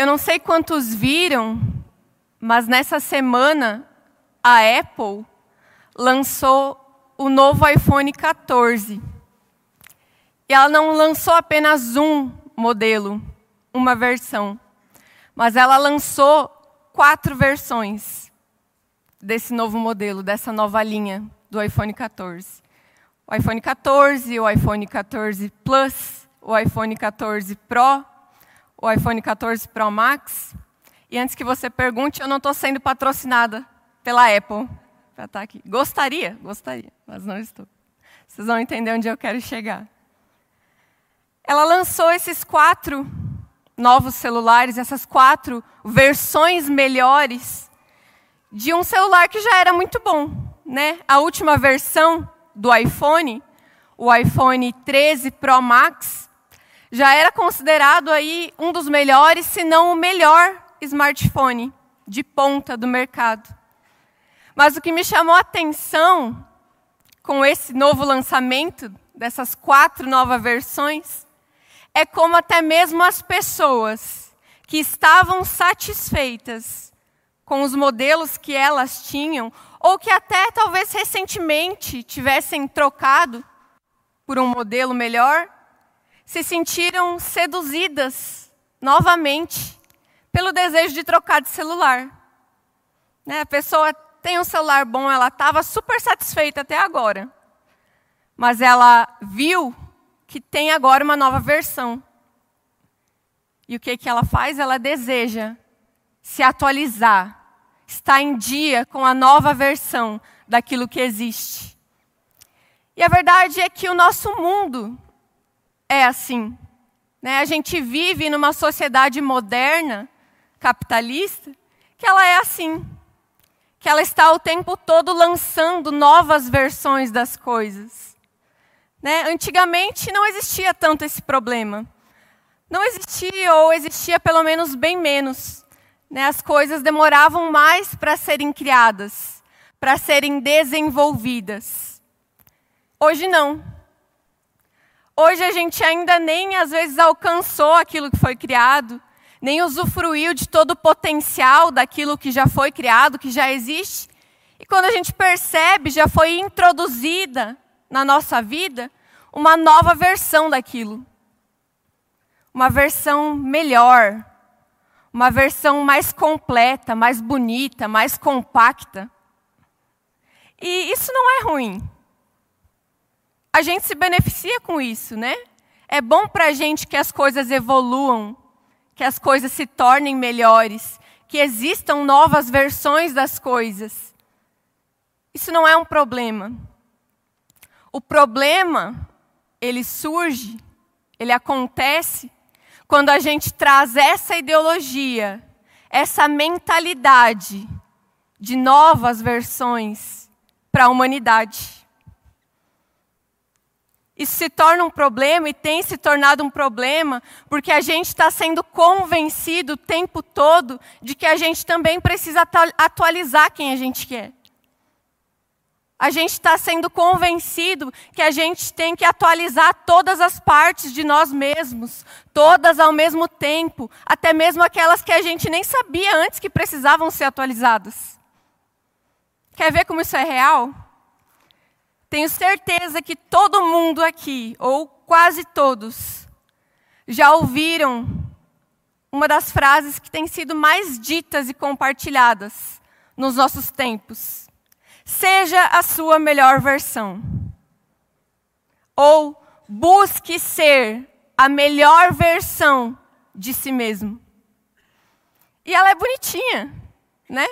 Eu não sei quantos viram, mas nessa semana a Apple lançou o novo iPhone 14. E ela não lançou apenas um modelo, uma versão, mas ela lançou quatro versões desse novo modelo, dessa nova linha do iPhone 14. O iPhone 14, o iPhone 14 Plus, o iPhone 14 Pro, o iPhone 14 Pro Max. E antes que você pergunte, eu não estou sendo patrocinada pela Apple para estar tá aqui. Gostaria, gostaria, mas não estou. Vocês vão entender onde eu quero chegar. Ela lançou esses quatro novos celulares, essas quatro versões melhores de um celular que já era muito bom, né? A última versão do iPhone, o iPhone 13 Pro Max, já era considerado aí um dos melhores, se não o melhor smartphone de ponta do mercado. Mas o que me chamou a atenção com esse novo lançamento dessas quatro novas versões é como até mesmo as pessoas que estavam satisfeitas com os modelos que elas tinham, ou que até talvez recentemente tivessem trocado por um modelo melhor, se sentiram seduzidas novamente pelo desejo de trocar de celular. Né? A pessoa tem um celular bom, ela estava super satisfeita até agora, mas ela viu que tem agora uma nova versão. E o que, que ela faz? Ela deseja se atualizar, estar em dia com a nova versão daquilo que existe. E a verdade é que o nosso mundo é assim. Né? A gente vive numa sociedade moderna, capitalista, que ela é assim. Que ela está o tempo todo lançando novas versões das coisas. Né? Antigamente não existia tanto esse problema. Não existia, ou existia pelo menos bem menos. Né? As coisas demoravam mais para serem criadas, para serem desenvolvidas. Hoje não. Hoje a gente ainda nem às vezes alcançou aquilo que foi criado, nem usufruiu de todo o potencial daquilo que já foi criado, que já existe. E quando a gente percebe, já foi introduzida na nossa vida uma nova versão daquilo. Uma versão melhor, uma versão mais completa, mais bonita, mais compacta. E isso não é ruim. A gente se beneficia com isso, né? É bom para a gente que as coisas evoluam, que as coisas se tornem melhores, que existam novas versões das coisas. Isso não é um problema. O problema, ele surge, ele acontece quando a gente traz essa ideologia, essa mentalidade de novas versões para a humanidade. Isso se torna um problema e tem se tornado um problema porque a gente está sendo convencido o tempo todo de que a gente também precisa atualizar quem a gente quer a gente está sendo convencido que a gente tem que atualizar todas as partes de nós mesmos, todas ao mesmo tempo, até mesmo aquelas que a gente nem sabia antes que precisavam ser atualizadas. Quer ver como isso é real? Tenho certeza que todo mundo aqui, ou quase todos, já ouviram uma das frases que tem sido mais ditas e compartilhadas nos nossos tempos seja a sua melhor versão. Ou busque ser a melhor versão de si mesmo. E ela é bonitinha, né?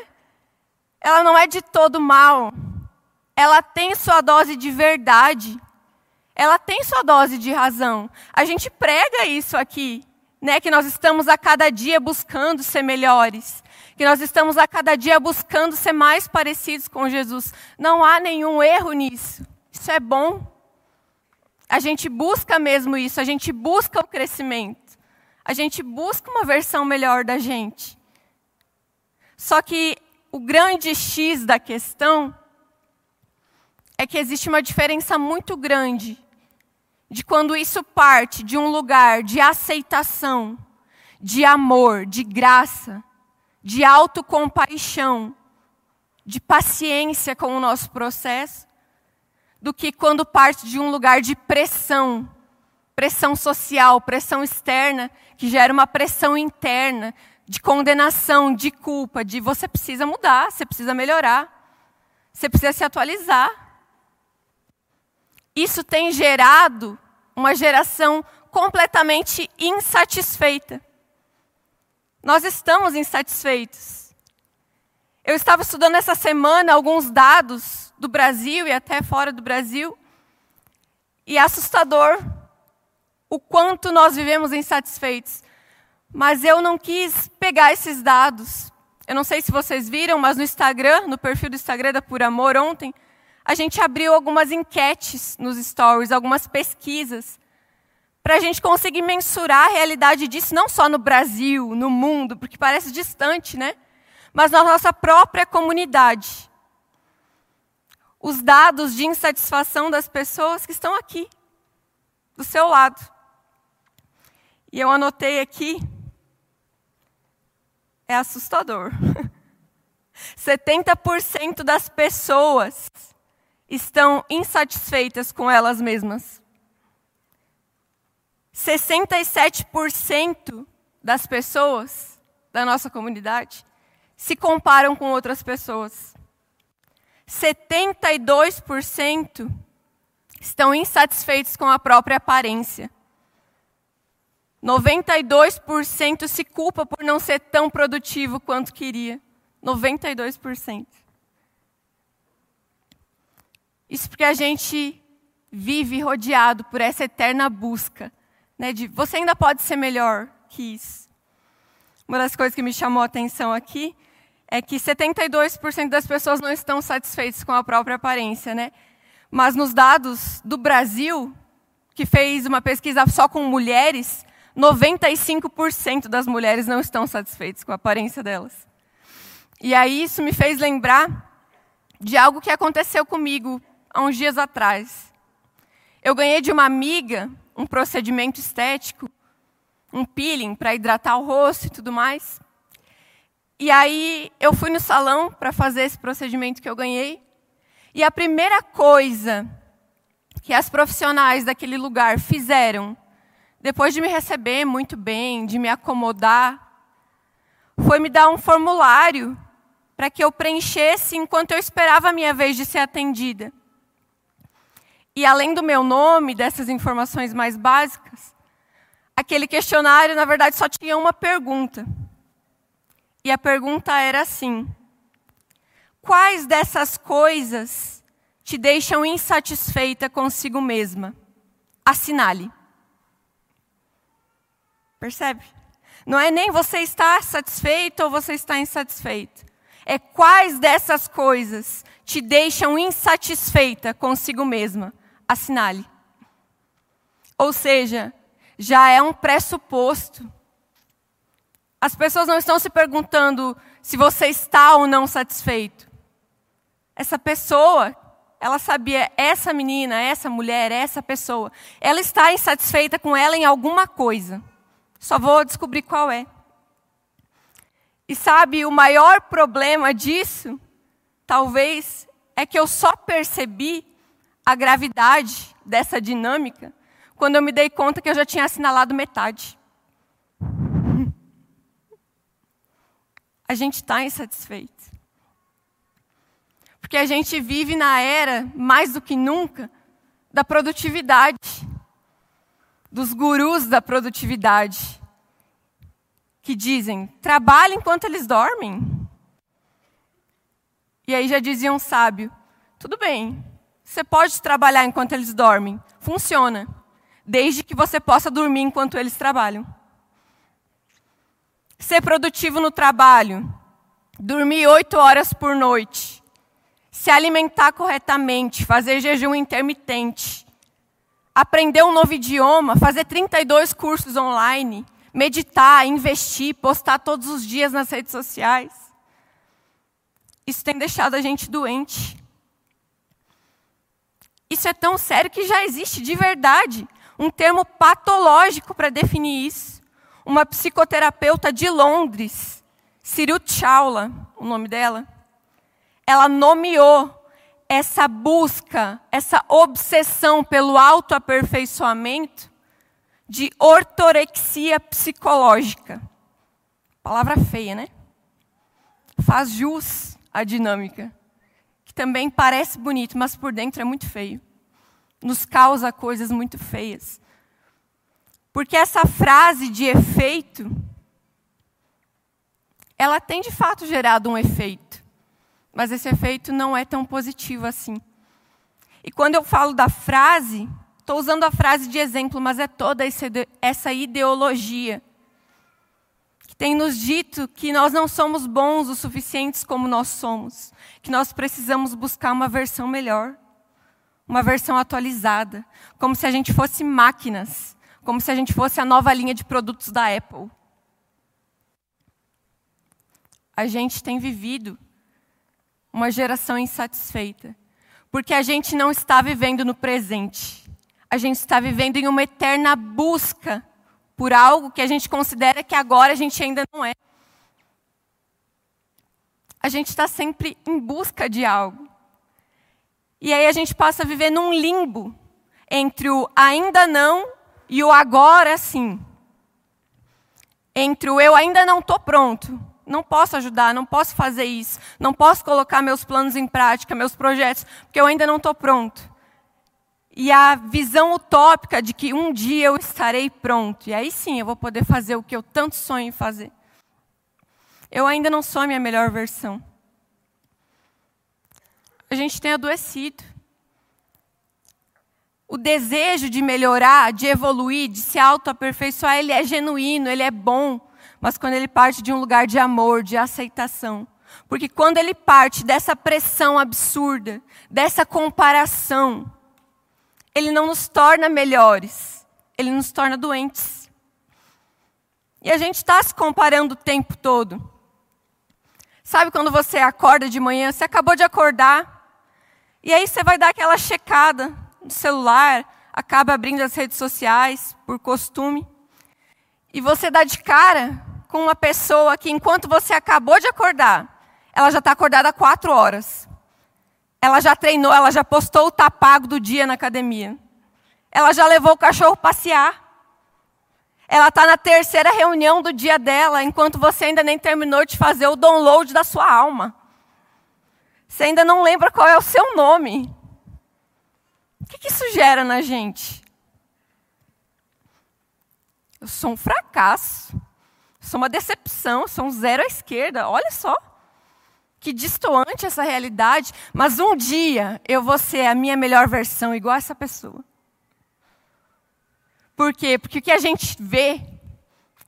Ela não é de todo mal. Ela tem sua dose de verdade. Ela tem sua dose de razão. A gente prega isso aqui, né? Que nós estamos a cada dia buscando ser melhores que nós estamos a cada dia buscando ser mais parecidos com Jesus. Não há nenhum erro nisso. Isso é bom. A gente busca mesmo isso, a gente busca o crescimento. A gente busca uma versão melhor da gente. Só que o grande X da questão é que existe uma diferença muito grande de quando isso parte de um lugar de aceitação, de amor, de graça, de autocompaixão, de paciência com o nosso processo, do que quando parte de um lugar de pressão, pressão social, pressão externa, que gera uma pressão interna, de condenação, de culpa, de você precisa mudar, você precisa melhorar, você precisa se atualizar. Isso tem gerado uma geração completamente insatisfeita. Nós estamos insatisfeitos. Eu estava estudando essa semana alguns dados do Brasil e até fora do Brasil, e é assustador o quanto nós vivemos insatisfeitos. Mas eu não quis pegar esses dados. Eu não sei se vocês viram, mas no Instagram, no perfil do Instagram da Por Amor ontem, a gente abriu algumas enquetes nos stories, algumas pesquisas, para a gente conseguir mensurar a realidade disso, não só no Brasil, no mundo, porque parece distante, né? Mas na nossa própria comunidade. Os dados de insatisfação das pessoas que estão aqui, do seu lado. E eu anotei aqui é assustador. 70% das pessoas estão insatisfeitas com elas mesmas. 67% das pessoas da nossa comunidade se comparam com outras pessoas. 72% estão insatisfeitos com a própria aparência. 92% se culpa por não ser tão produtivo quanto queria. 92%. Isso porque a gente vive rodeado por essa eterna busca, né, de você ainda pode ser melhor que isso. Uma das coisas que me chamou a atenção aqui é que 72% das pessoas não estão satisfeitas com a própria aparência, né? Mas nos dados do Brasil, que fez uma pesquisa só com mulheres, 95% das mulheres não estão satisfeitas com a aparência delas. E aí isso me fez lembrar de algo que aconteceu comigo há uns dias atrás. Eu ganhei de uma amiga um procedimento estético, um peeling para hidratar o rosto e tudo mais. E aí eu fui no salão para fazer esse procedimento que eu ganhei. E a primeira coisa que as profissionais daquele lugar fizeram depois de me receber muito bem, de me acomodar, foi me dar um formulário para que eu preenchesse enquanto eu esperava a minha vez de ser atendida. E além do meu nome, dessas informações mais básicas, aquele questionário, na verdade, só tinha uma pergunta. E a pergunta era assim: Quais dessas coisas te deixam insatisfeita consigo mesma? Assinale. Percebe? Não é nem você está satisfeito ou você está insatisfeito. É quais dessas coisas te deixam insatisfeita consigo mesma. Assinale. Ou seja, já é um pressuposto. As pessoas não estão se perguntando se você está ou não satisfeito. Essa pessoa, ela sabia, essa menina, essa mulher, essa pessoa, ela está insatisfeita com ela em alguma coisa. Só vou descobrir qual é. E sabe, o maior problema disso, talvez, é que eu só percebi a gravidade dessa dinâmica quando eu me dei conta que eu já tinha assinalado metade. A gente está insatisfeito. Porque a gente vive na era, mais do que nunca, da produtividade dos gurus da produtividade, que dizem: trabalhe enquanto eles dormem. E aí já dizia um sábio: tudo bem, você pode trabalhar enquanto eles dormem, funciona, desde que você possa dormir enquanto eles trabalham. Ser produtivo no trabalho, dormir oito horas por noite, se alimentar corretamente, fazer jejum intermitente, aprender um novo idioma, fazer 32 cursos online, meditar, investir, postar todos os dias nas redes sociais. Isso tem deixado a gente doente. Isso é tão sério que já existe de verdade um termo patológico para definir isso. uma psicoterapeuta de Londres, Cyril Chawla, o nome dela, ela nomeou essa busca, essa obsessão pelo autoaperfeiçoamento de ortorexia psicológica. Palavra feia, né? Faz jus à dinâmica, também parece bonito, mas por dentro é muito feio. Nos causa coisas muito feias. Porque essa frase de efeito, ela tem de fato gerado um efeito. Mas esse efeito não é tão positivo assim. E quando eu falo da frase, estou usando a frase de exemplo, mas é toda essa ideologia tem nos dito que nós não somos bons o suficientes como nós somos, que nós precisamos buscar uma versão melhor, uma versão atualizada, como se a gente fosse máquinas como se a gente fosse a nova linha de produtos da Apple. A gente tem vivido uma geração insatisfeita, porque a gente não está vivendo no presente. A gente está vivendo em uma eterna busca por algo que a gente considera que agora a gente ainda não é. A gente está sempre em busca de algo. E aí a gente passa a viver num limbo entre o ainda não e o agora sim. Entre o eu ainda não estou pronto, não posso ajudar, não posso fazer isso, não posso colocar meus planos em prática, meus projetos, porque eu ainda não estou pronto. E a visão utópica de que um dia eu estarei pronto, e aí sim eu vou poder fazer o que eu tanto sonho em fazer. Eu ainda não sou a minha melhor versão. A gente tem adoecido o desejo de melhorar, de evoluir, de se autoaperfeiçoar, ele é genuíno, ele é bom, mas quando ele parte de um lugar de amor, de aceitação. Porque quando ele parte dessa pressão absurda, dessa comparação, ele não nos torna melhores, ele nos torna doentes. E a gente está se comparando o tempo todo. Sabe quando você acorda de manhã, você acabou de acordar, e aí você vai dar aquela checada no celular, acaba abrindo as redes sociais por costume. E você dá de cara com uma pessoa que, enquanto você acabou de acordar, ela já está acordada há quatro horas. Ela já treinou, ela já postou o tapago do dia na academia. Ela já levou o cachorro passear. Ela está na terceira reunião do dia dela, enquanto você ainda nem terminou de fazer o download da sua alma. Você ainda não lembra qual é o seu nome. O que, que isso gera na gente? Eu sou um fracasso, sou uma decepção, sou um zero à esquerda. Olha só que distoante essa realidade, mas um dia eu vou ser a minha melhor versão, igual essa pessoa. Por quê? Porque o que a gente vê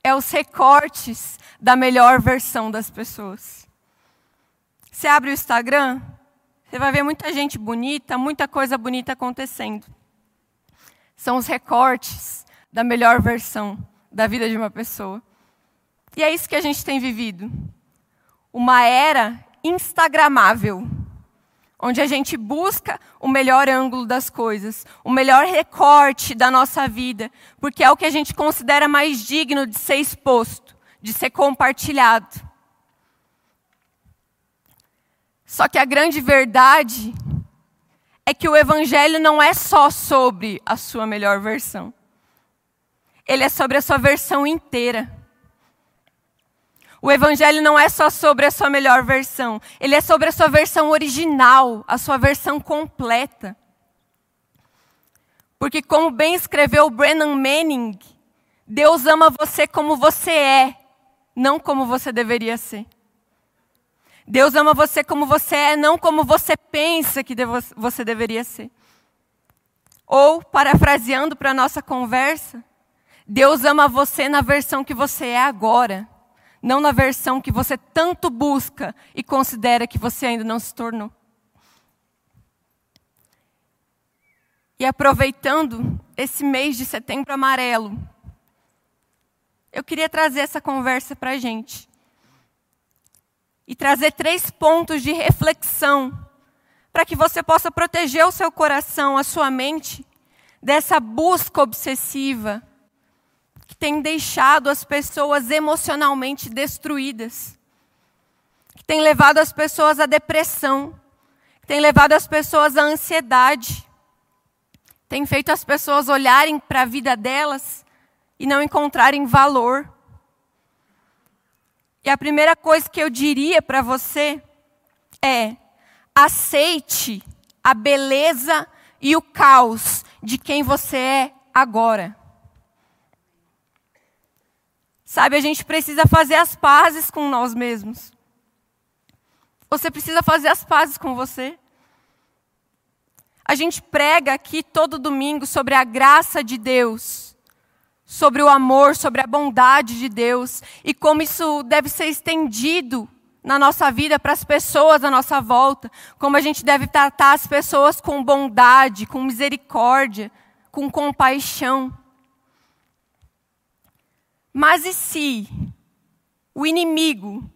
é os recortes da melhor versão das pessoas. Você abre o Instagram, você vai ver muita gente bonita, muita coisa bonita acontecendo. São os recortes da melhor versão da vida de uma pessoa. E é isso que a gente tem vivido. Uma era instagramável, onde a gente busca o melhor ângulo das coisas, o melhor recorte da nossa vida, porque é o que a gente considera mais digno de ser exposto, de ser compartilhado. Só que a grande verdade é que o Evangelho não é só sobre a sua melhor versão. Ele é sobre a sua versão inteira. O Evangelho não é só sobre a sua melhor versão. Ele é sobre a sua versão original, a sua versão completa. Porque, como bem escreveu Brennan Manning, Deus ama você como você é, não como você deveria ser. Deus ama você como você é, não como você pensa que você deveria ser. Ou, parafraseando para a nossa conversa, Deus ama você na versão que você é agora, não na versão que você tanto busca e considera que você ainda não se tornou. E aproveitando esse mês de setembro amarelo, eu queria trazer essa conversa para a gente e trazer três pontos de reflexão para que você possa proteger o seu coração, a sua mente, dessa busca obsessiva que tem deixado as pessoas emocionalmente destruídas, que tem levado as pessoas à depressão, que tem levado as pessoas à ansiedade, tem feito as pessoas olharem para a vida delas e não encontrarem valor. E a primeira coisa que eu diria para você é: aceite a beleza e o caos de quem você é agora. Sabe, a gente precisa fazer as pazes com nós mesmos. Você precisa fazer as pazes com você. A gente prega aqui todo domingo sobre a graça de Deus, sobre o amor, sobre a bondade de Deus e como isso deve ser estendido na nossa vida para as pessoas à nossa volta, como a gente deve tratar as pessoas com bondade, com misericórdia, com compaixão. Mas e se o inimigo,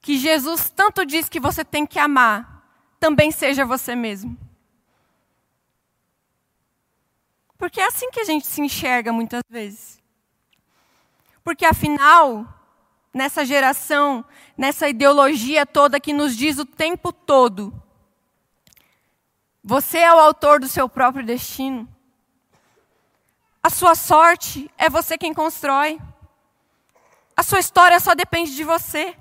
que Jesus tanto diz que você tem que amar, também seja você mesmo? Porque é assim que a gente se enxerga muitas vezes. Porque afinal, nessa geração, nessa ideologia toda que nos diz o tempo todo: você é o autor do seu próprio destino. A sua sorte é você quem constrói. A sua história só depende de você.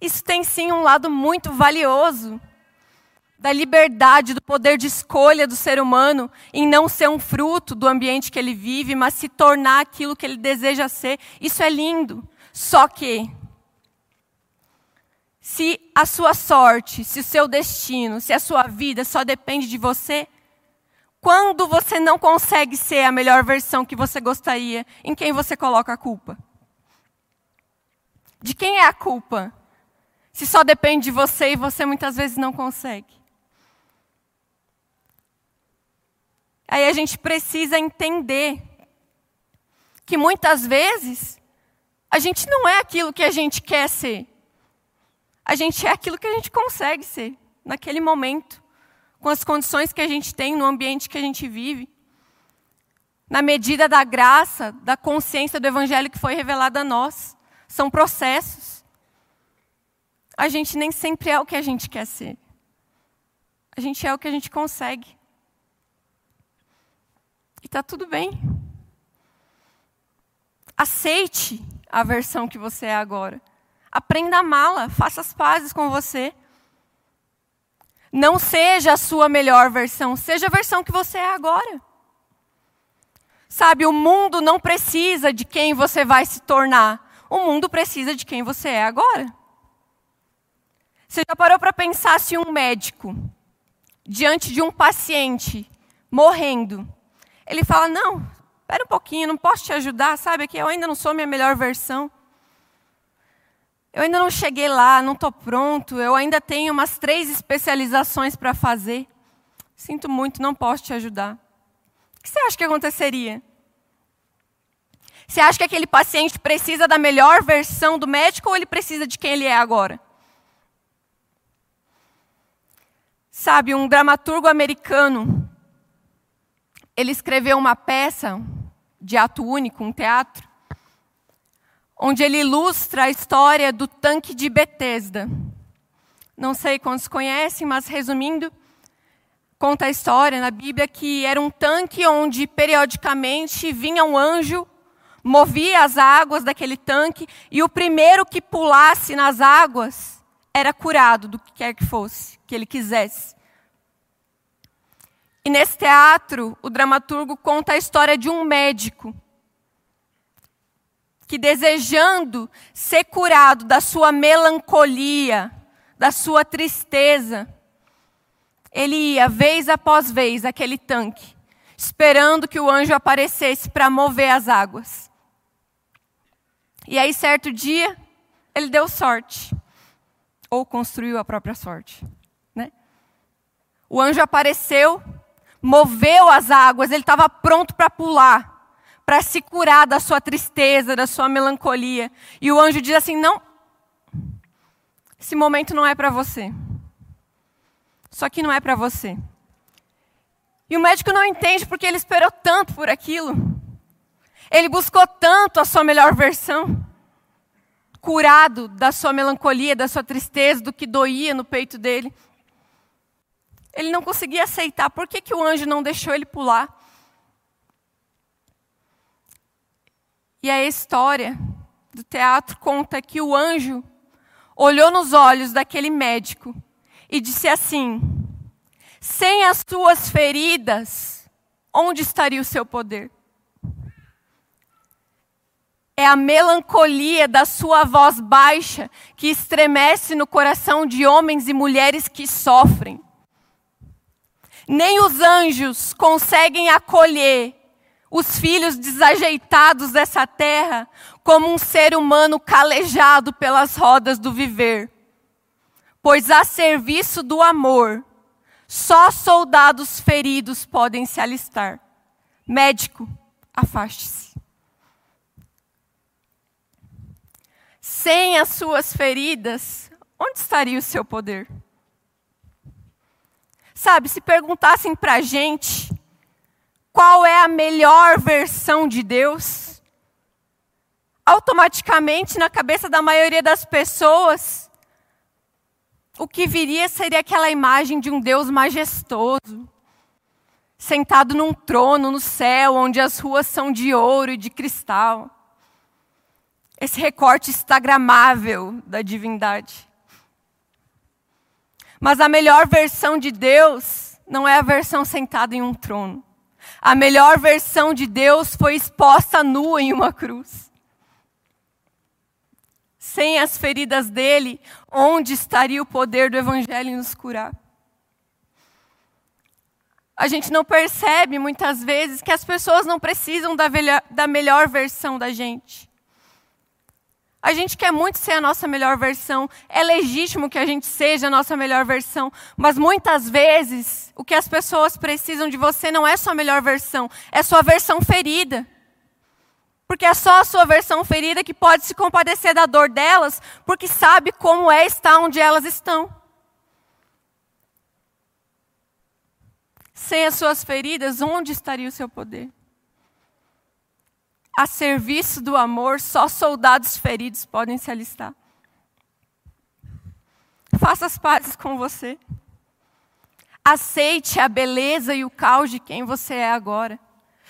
Isso tem sim um lado muito valioso da liberdade, do poder de escolha do ser humano em não ser um fruto do ambiente que ele vive, mas se tornar aquilo que ele deseja ser. Isso é lindo. Só que se a sua sorte, se o seu destino, se a sua vida só depende de você, quando você não consegue ser a melhor versão que você gostaria, em quem você coloca a culpa? De quem é a culpa? Se só depende de você e você muitas vezes não consegue. Aí a gente precisa entender que muitas vezes a gente não é aquilo que a gente quer ser. A gente é aquilo que a gente consegue ser naquele momento com as condições que a gente tem no ambiente que a gente vive. Na medida da graça, da consciência do evangelho que foi revelada a nós. São processos. A gente nem sempre é o que a gente quer ser. A gente é o que a gente consegue. E está tudo bem. Aceite a versão que você é agora. Aprenda a amá-la, faça as pazes com você. Não seja a sua melhor versão, seja a versão que você é agora. Sabe, o mundo não precisa de quem você vai se tornar. O mundo precisa de quem você é agora. Você já parou para pensar se um médico, diante de um paciente morrendo, ele fala: Não, espera um pouquinho, não posso te ajudar, sabe? Que eu ainda não sou minha melhor versão. Eu ainda não cheguei lá, não estou pronto, eu ainda tenho umas três especializações para fazer. Sinto muito, não posso te ajudar. O que você acha que aconteceria? Você acha que aquele paciente precisa da melhor versão do médico ou ele precisa de quem ele é agora? Sabe, um dramaturgo americano, ele escreveu uma peça de ato único, um teatro, onde ele ilustra a história do tanque de Betesda. Não sei quantos conhecem, mas resumindo, conta a história na Bíblia que era um tanque onde periodicamente vinha um anjo, movia as águas daquele tanque e o primeiro que pulasse nas águas era curado do que quer que fosse, que ele quisesse. E nesse teatro, o dramaturgo conta a história de um médico que desejando ser curado da sua melancolia, da sua tristeza, ele ia vez após vez aquele tanque, esperando que o anjo aparecesse para mover as águas. E aí, certo dia, ele deu sorte, ou construiu a própria sorte. Né? O anjo apareceu, moveu as águas, ele estava pronto para pular para se curar da sua tristeza, da sua melancolia. E o anjo diz assim: não, esse momento não é para você. Só que não é para você. E o médico não entende porque ele esperou tanto por aquilo. Ele buscou tanto a sua melhor versão, curado da sua melancolia, da sua tristeza, do que doía no peito dele. Ele não conseguia aceitar. Por que, que o anjo não deixou ele pular? E a história do teatro conta que o anjo olhou nos olhos daquele médico e disse assim: Sem as suas feridas, onde estaria o seu poder? É a melancolia da sua voz baixa que estremece no coração de homens e mulheres que sofrem. Nem os anjos conseguem acolher os filhos desajeitados dessa terra como um ser humano calejado pelas rodas do viver. Pois a serviço do amor, só soldados feridos podem se alistar. Médico, afaste-se. Sem as suas feridas, onde estaria o seu poder? Sabe, se perguntassem para a gente qual é a melhor versão de Deus, automaticamente na cabeça da maioria das pessoas, o que viria seria aquela imagem de um Deus majestoso, sentado num trono no céu, onde as ruas são de ouro e de cristal. Esse recorte instagramável da divindade. Mas a melhor versão de Deus não é a versão sentada em um trono. A melhor versão de Deus foi exposta nua em uma cruz. Sem as feridas dele, onde estaria o poder do Evangelho em nos curar? A gente não percebe muitas vezes que as pessoas não precisam da, velha, da melhor versão da gente. A gente quer muito ser a nossa melhor versão. É legítimo que a gente seja a nossa melhor versão. Mas muitas vezes, o que as pessoas precisam de você não é sua melhor versão, é sua versão ferida. Porque é só a sua versão ferida que pode se compadecer da dor delas, porque sabe como é estar onde elas estão. Sem as suas feridas, onde estaria o seu poder? A serviço do amor, só soldados feridos podem se alistar. Faça as pazes com você. Aceite a beleza e o caos de quem você é agora.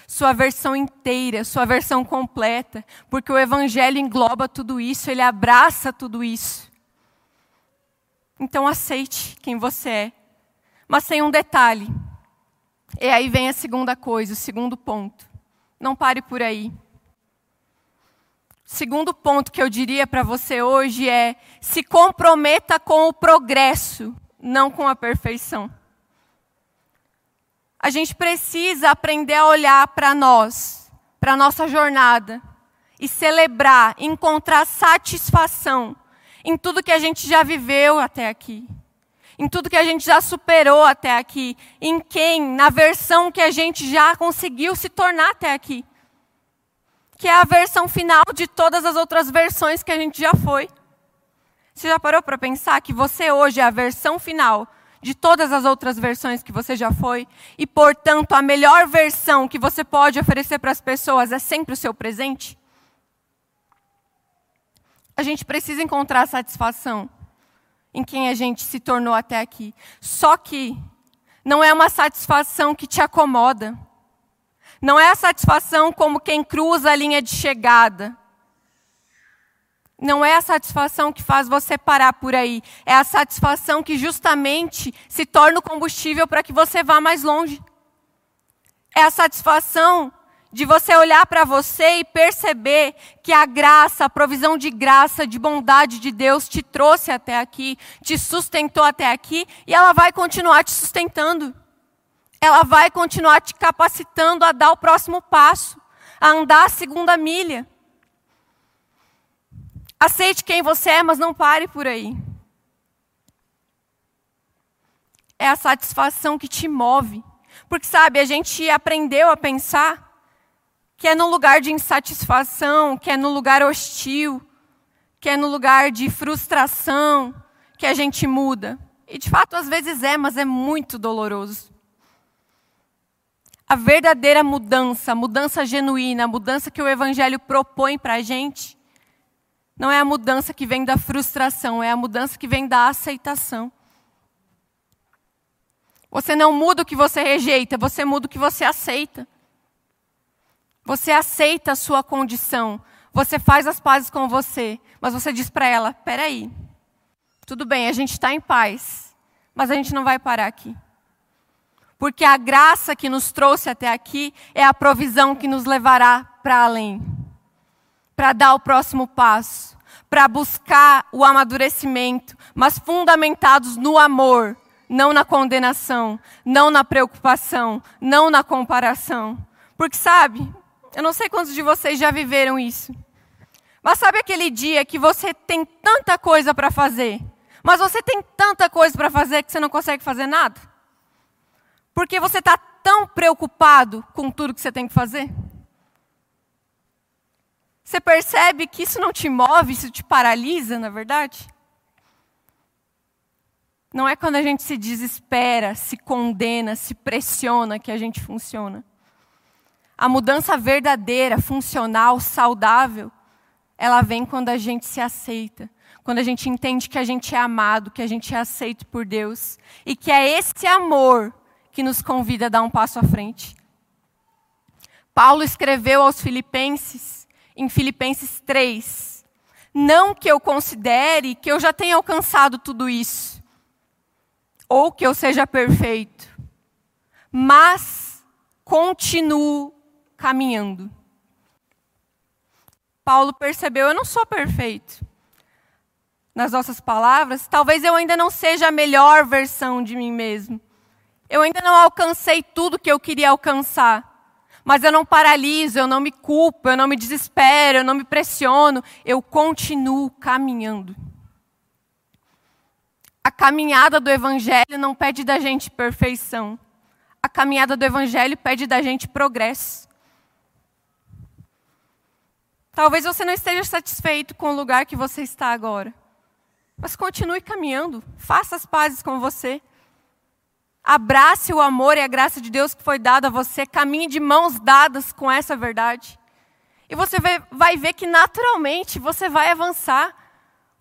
Sua versão inteira, sua versão completa, porque o Evangelho engloba tudo isso, ele abraça tudo isso. Então aceite quem você é. Mas sem um detalhe. E aí vem a segunda coisa, o segundo ponto. Não pare por aí. Segundo ponto que eu diria para você hoje é: se comprometa com o progresso, não com a perfeição. A gente precisa aprender a olhar para nós, para a nossa jornada, e celebrar, encontrar satisfação em tudo que a gente já viveu até aqui, em tudo que a gente já superou até aqui, em quem, na versão que a gente já conseguiu se tornar até aqui que é a versão final de todas as outras versões que a gente já foi. Você já parou para pensar que você hoje é a versão final de todas as outras versões que você já foi? E, portanto, a melhor versão que você pode oferecer para as pessoas é sempre o seu presente? A gente precisa encontrar satisfação em quem a gente se tornou até aqui. Só que não é uma satisfação que te acomoda. Não é a satisfação como quem cruza a linha de chegada. Não é a satisfação que faz você parar por aí. É a satisfação que justamente se torna o combustível para que você vá mais longe. É a satisfação de você olhar para você e perceber que a graça, a provisão de graça, de bondade de Deus te trouxe até aqui, te sustentou até aqui e ela vai continuar te sustentando ela vai continuar te capacitando a dar o próximo passo, a andar a segunda milha. Aceite quem você é, mas não pare por aí. É a satisfação que te move. Porque, sabe, a gente aprendeu a pensar que é no lugar de insatisfação, que é no lugar hostil, que é no lugar de frustração que a gente muda. E de fato, às vezes é, mas é muito doloroso. A verdadeira mudança, mudança genuína, a mudança que o Evangelho propõe para a gente, não é a mudança que vem da frustração, é a mudança que vem da aceitação. Você não muda o que você rejeita, você muda o que você aceita. Você aceita a sua condição, você faz as pazes com você, mas você diz para ela: peraí, tudo bem, a gente está em paz, mas a gente não vai parar aqui. Porque a graça que nos trouxe até aqui é a provisão que nos levará para além para dar o próximo passo, para buscar o amadurecimento, mas fundamentados no amor, não na condenação, não na preocupação, não na comparação. Porque sabe, eu não sei quantos de vocês já viveram isso. Mas sabe aquele dia que você tem tanta coisa para fazer, mas você tem tanta coisa para fazer que você não consegue fazer nada? Porque você está tão preocupado com tudo que você tem que fazer? Você percebe que isso não te move, isso te paralisa, na verdade? Não é quando a gente se desespera, se condena, se pressiona que a gente funciona. A mudança verdadeira, funcional, saudável, ela vem quando a gente se aceita, quando a gente entende que a gente é amado, que a gente é aceito por Deus e que é esse amor que nos convida a dar um passo à frente. Paulo escreveu aos Filipenses, em Filipenses 3, não que eu considere que eu já tenha alcançado tudo isso, ou que eu seja perfeito, mas continuo caminhando. Paulo percebeu: eu não sou perfeito. Nas nossas palavras, talvez eu ainda não seja a melhor versão de mim mesmo. Eu ainda não alcancei tudo que eu queria alcançar. Mas eu não paraliso, eu não me culpo, eu não me desespero, eu não me pressiono, eu continuo caminhando. A caminhada do Evangelho não pede da gente perfeição. A caminhada do Evangelho pede da gente progresso. Talvez você não esteja satisfeito com o lugar que você está agora. Mas continue caminhando. Faça as pazes com você. Abrace o amor e a graça de Deus que foi dado a você. Caminhe de mãos dadas com essa verdade. E você vai ver que naturalmente você vai avançar.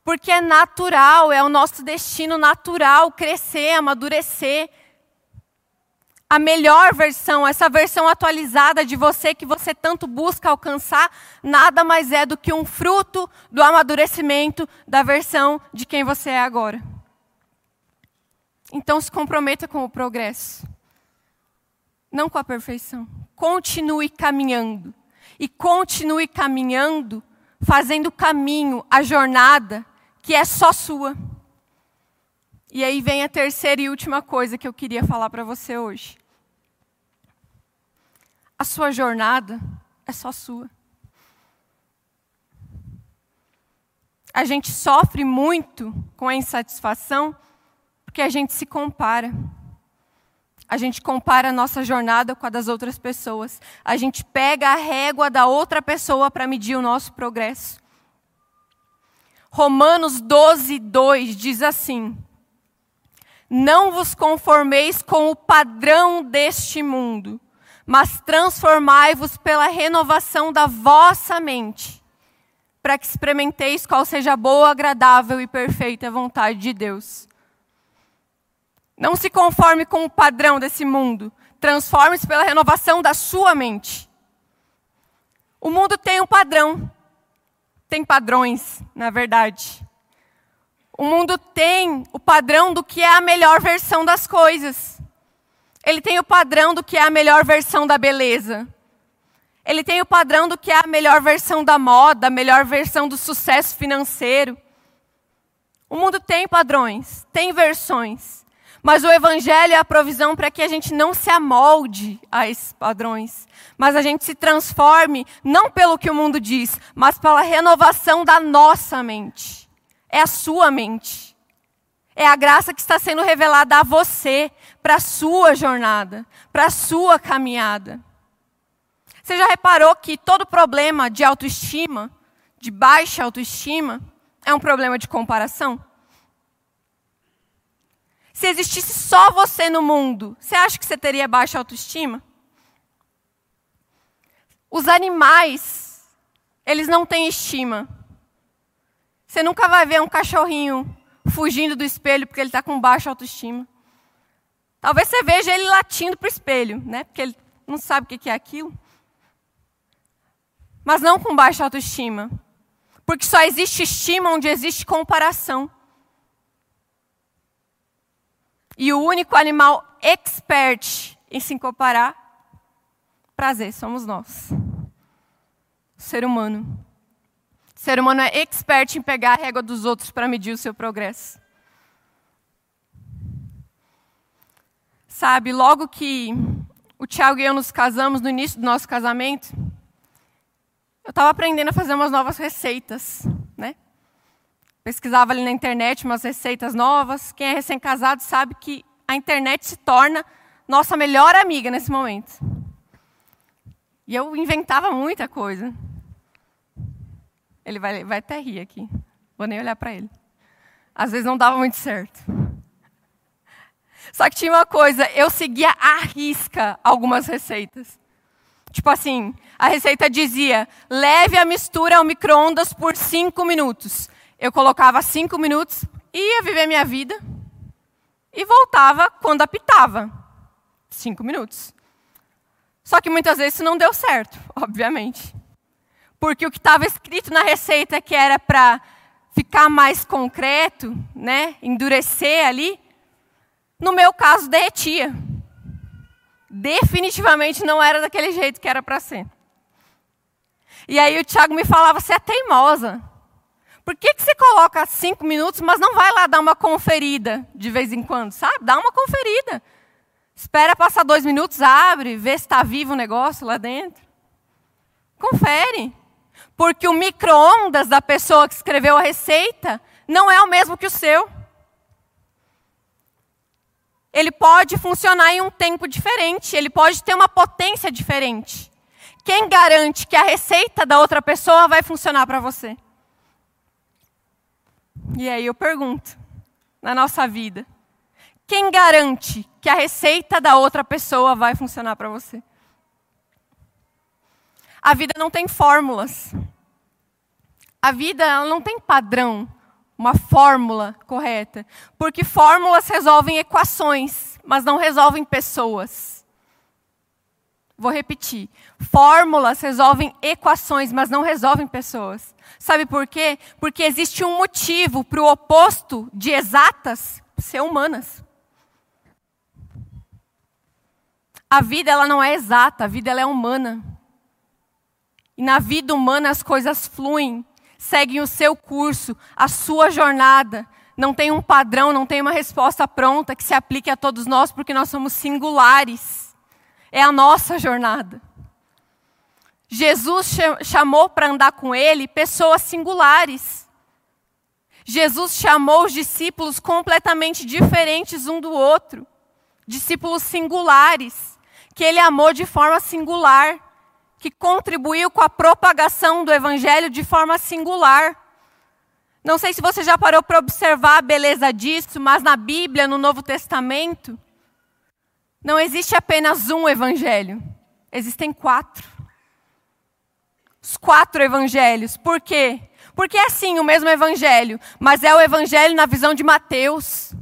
Porque é natural, é o nosso destino natural crescer, amadurecer a melhor versão, essa versão atualizada de você que você tanto busca alcançar, nada mais é do que um fruto do amadurecimento da versão de quem você é agora. Então se comprometa com o progresso, não com a perfeição. Continue caminhando. E continue caminhando, fazendo o caminho, a jornada, que é só sua. E aí vem a terceira e última coisa que eu queria falar para você hoje. A sua jornada é só sua. A gente sofre muito com a insatisfação porque a gente se compara. A gente compara a nossa jornada com a das outras pessoas. A gente pega a régua da outra pessoa para medir o nosso progresso. Romanos 12, 2 diz assim: Não vos conformeis com o padrão deste mundo mas transformai-vos pela renovação da vossa mente, para que experimenteis qual seja a boa, agradável e perfeita vontade de Deus. Não se conforme com o padrão desse mundo, transforme-se pela renovação da sua mente. O mundo tem um padrão, tem padrões, na verdade. O mundo tem o padrão do que é a melhor versão das coisas. Ele tem o padrão do que é a melhor versão da beleza. Ele tem o padrão do que é a melhor versão da moda, a melhor versão do sucesso financeiro. O mundo tem padrões, tem versões. Mas o Evangelho é a provisão para que a gente não se amolde a esses padrões, mas a gente se transforme, não pelo que o mundo diz, mas pela renovação da nossa mente. É a sua mente. É a graça que está sendo revelada a você, para a sua jornada, para a sua caminhada. Você já reparou que todo problema de autoestima, de baixa autoestima, é um problema de comparação? Se existisse só você no mundo, você acha que você teria baixa autoestima? Os animais, eles não têm estima. Você nunca vai ver um cachorrinho fugindo do espelho porque ele está com baixa autoestima. Talvez você veja ele latindo para o espelho, né? Porque ele não sabe o que é aquilo. Mas não com baixa autoestima. Porque só existe estima onde existe comparação. E o único animal expert em se comparar, prazer, somos nós. O ser humano. O ser humano é expert em pegar a régua dos outros para medir o seu progresso. Sabe, logo que o Tiago e eu nos casamos, no início do nosso casamento, eu estava aprendendo a fazer umas novas receitas? Pesquisava ali na internet umas receitas novas. Quem é recém-casado sabe que a internet se torna nossa melhor amiga nesse momento. E eu inventava muita coisa. Ele vai, vai até rir aqui. Vou nem olhar para ele. Às vezes não dava muito certo. Só que tinha uma coisa, eu seguia à risca algumas receitas. Tipo assim, a receita dizia: leve a mistura ao micro-ondas por cinco minutos. Eu colocava cinco minutos, ia viver minha vida e voltava quando apitava. Cinco minutos. Só que muitas vezes isso não deu certo, obviamente. Porque o que estava escrito na receita que era para ficar mais concreto, né, endurecer ali, no meu caso, derretia. Definitivamente não era daquele jeito que era para ser. E aí o Tiago me falava, você é teimosa. Por que, que você coloca cinco minutos, mas não vai lá dar uma conferida de vez em quando, sabe? Dá uma conferida. Espera passar dois minutos, abre, vê se está vivo o negócio lá dentro. Confere. Porque o micro-ondas da pessoa que escreveu a receita não é o mesmo que o seu ele pode funcionar em um tempo diferente, ele pode ter uma potência diferente. Quem garante que a receita da outra pessoa vai funcionar para você? E aí eu pergunto, na nossa vida, quem garante que a receita da outra pessoa vai funcionar para você? A vida não tem fórmulas. A vida não tem padrão uma fórmula correta. Porque fórmulas resolvem equações, mas não resolvem pessoas. Vou repetir. Fórmulas resolvem equações, mas não resolvem pessoas. Sabe por quê? Porque existe um motivo para o oposto de exatas ser humanas. A vida ela não é exata, a vida ela é humana. E na vida humana as coisas fluem seguem o seu curso, a sua jornada. Não tem um padrão, não tem uma resposta pronta que se aplique a todos nós, porque nós somos singulares. É a nossa jornada. Jesus chamou para andar com ele pessoas singulares. Jesus chamou os discípulos completamente diferentes um do outro. Discípulos singulares, que ele amou de forma singular que contribuiu com a propagação do evangelho de forma singular. Não sei se você já parou para observar a beleza disso, mas na Bíblia, no Novo Testamento, não existe apenas um evangelho, existem quatro. Os quatro evangelhos. Por quê? Porque é sim o mesmo evangelho, mas é o evangelho na visão de Mateus.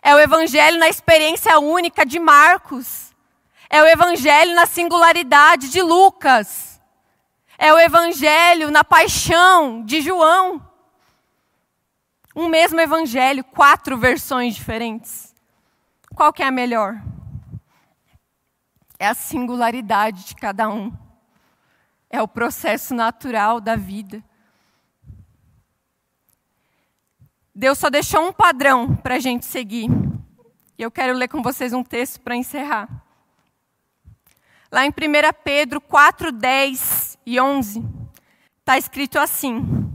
É o evangelho na experiência única de Marcos. É o evangelho na singularidade de Lucas. É o evangelho na paixão de João. Um mesmo evangelho, quatro versões diferentes. Qual que é a melhor? É a singularidade de cada um. É o processo natural da vida. Deus só deixou um padrão para a gente seguir. E eu quero ler com vocês um texto para encerrar. Lá em 1 Pedro 4, 10 e 11, está escrito assim: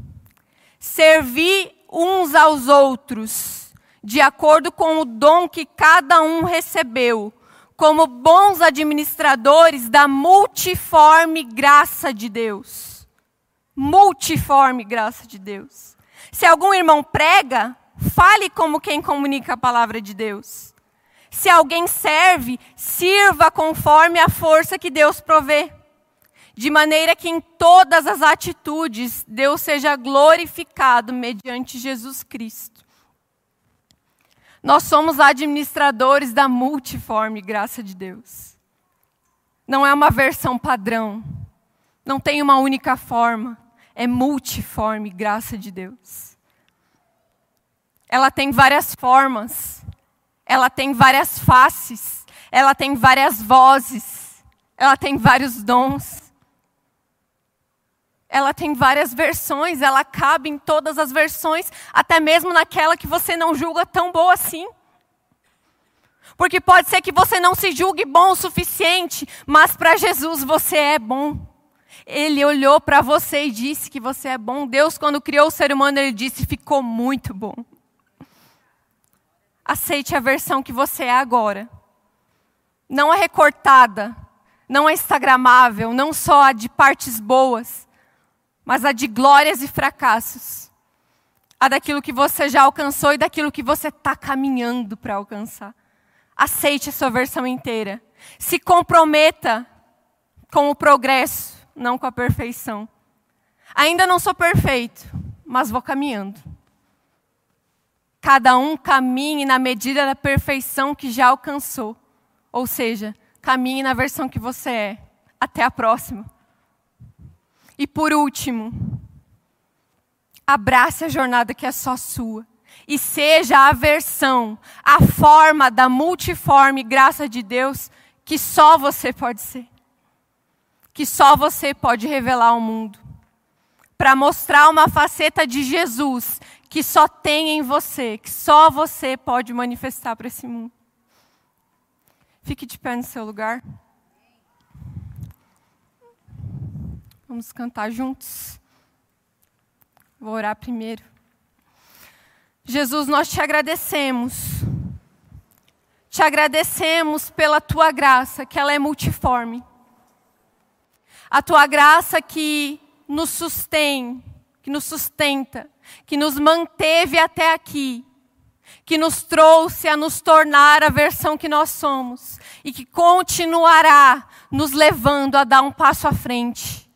Servi uns aos outros, de acordo com o dom que cada um recebeu, como bons administradores da multiforme graça de Deus. Multiforme graça de Deus. Se algum irmão prega, fale como quem comunica a palavra de Deus. Se alguém serve, sirva conforme a força que Deus provê. de maneira que em todas as atitudes Deus seja glorificado mediante Jesus Cristo. Nós somos administradores da multiforme graça de Deus. Não é uma versão padrão, não tem uma única forma, é multiforme graça de Deus. Ela tem várias formas, ela tem várias faces, ela tem várias vozes, ela tem vários dons ela tem várias versões, ela cabe em todas as versões, até mesmo naquela que você não julga tão boa assim. Porque pode ser que você não se julgue bom o suficiente, mas para Jesus você é bom. Ele olhou para você e disse que você é bom. Deus, quando criou o ser humano, ele disse: ficou muito bom. Aceite a versão que você é agora. Não a recortada, não a instagramável, não só a de partes boas, mas a de glórias e fracassos. A daquilo que você já alcançou e daquilo que você está caminhando para alcançar. Aceite a sua versão inteira. Se comprometa com o progresso, não com a perfeição. Ainda não sou perfeito, mas vou caminhando. Cada um caminhe na medida da perfeição que já alcançou. Ou seja, caminhe na versão que você é. Até a próxima. E por último, abrace a jornada que é só sua. E seja a versão, a forma da multiforme graça de Deus que só você pode ser. Que só você pode revelar ao mundo. Para mostrar uma faceta de Jesus que só tem em você, que só você pode manifestar para esse mundo. Fique de pé no seu lugar. Vamos cantar juntos. Vou orar primeiro. Jesus, nós te agradecemos. Te agradecemos pela tua graça, que ela é multiforme. A tua graça que nos sustém, que nos sustenta, que nos manteve até aqui, que nos trouxe a nos tornar a versão que nós somos e que continuará nos levando a dar um passo à frente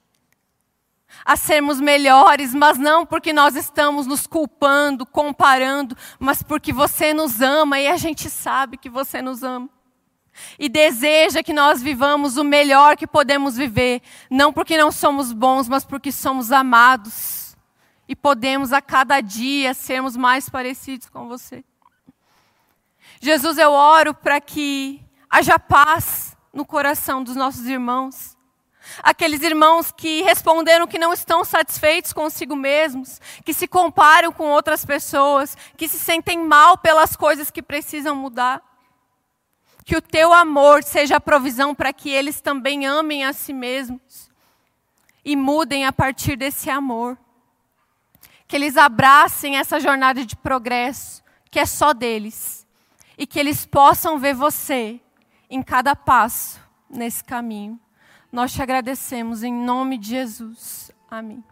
a sermos melhores, mas não porque nós estamos nos culpando, comparando, mas porque você nos ama e a gente sabe que você nos ama. E deseja que nós vivamos o melhor que podemos viver, não porque não somos bons, mas porque somos amados. E podemos a cada dia sermos mais parecidos com você. Jesus, eu oro para que haja paz no coração dos nossos irmãos Aqueles irmãos que responderam que não estão satisfeitos consigo mesmos, que se comparam com outras pessoas, que se sentem mal pelas coisas que precisam mudar. Que o teu amor seja a provisão para que eles também amem a si mesmos e mudem a partir desse amor. Que eles abracem essa jornada de progresso, que é só deles, e que eles possam ver você em cada passo nesse caminho. Nós te agradecemos em nome de Jesus. Amém.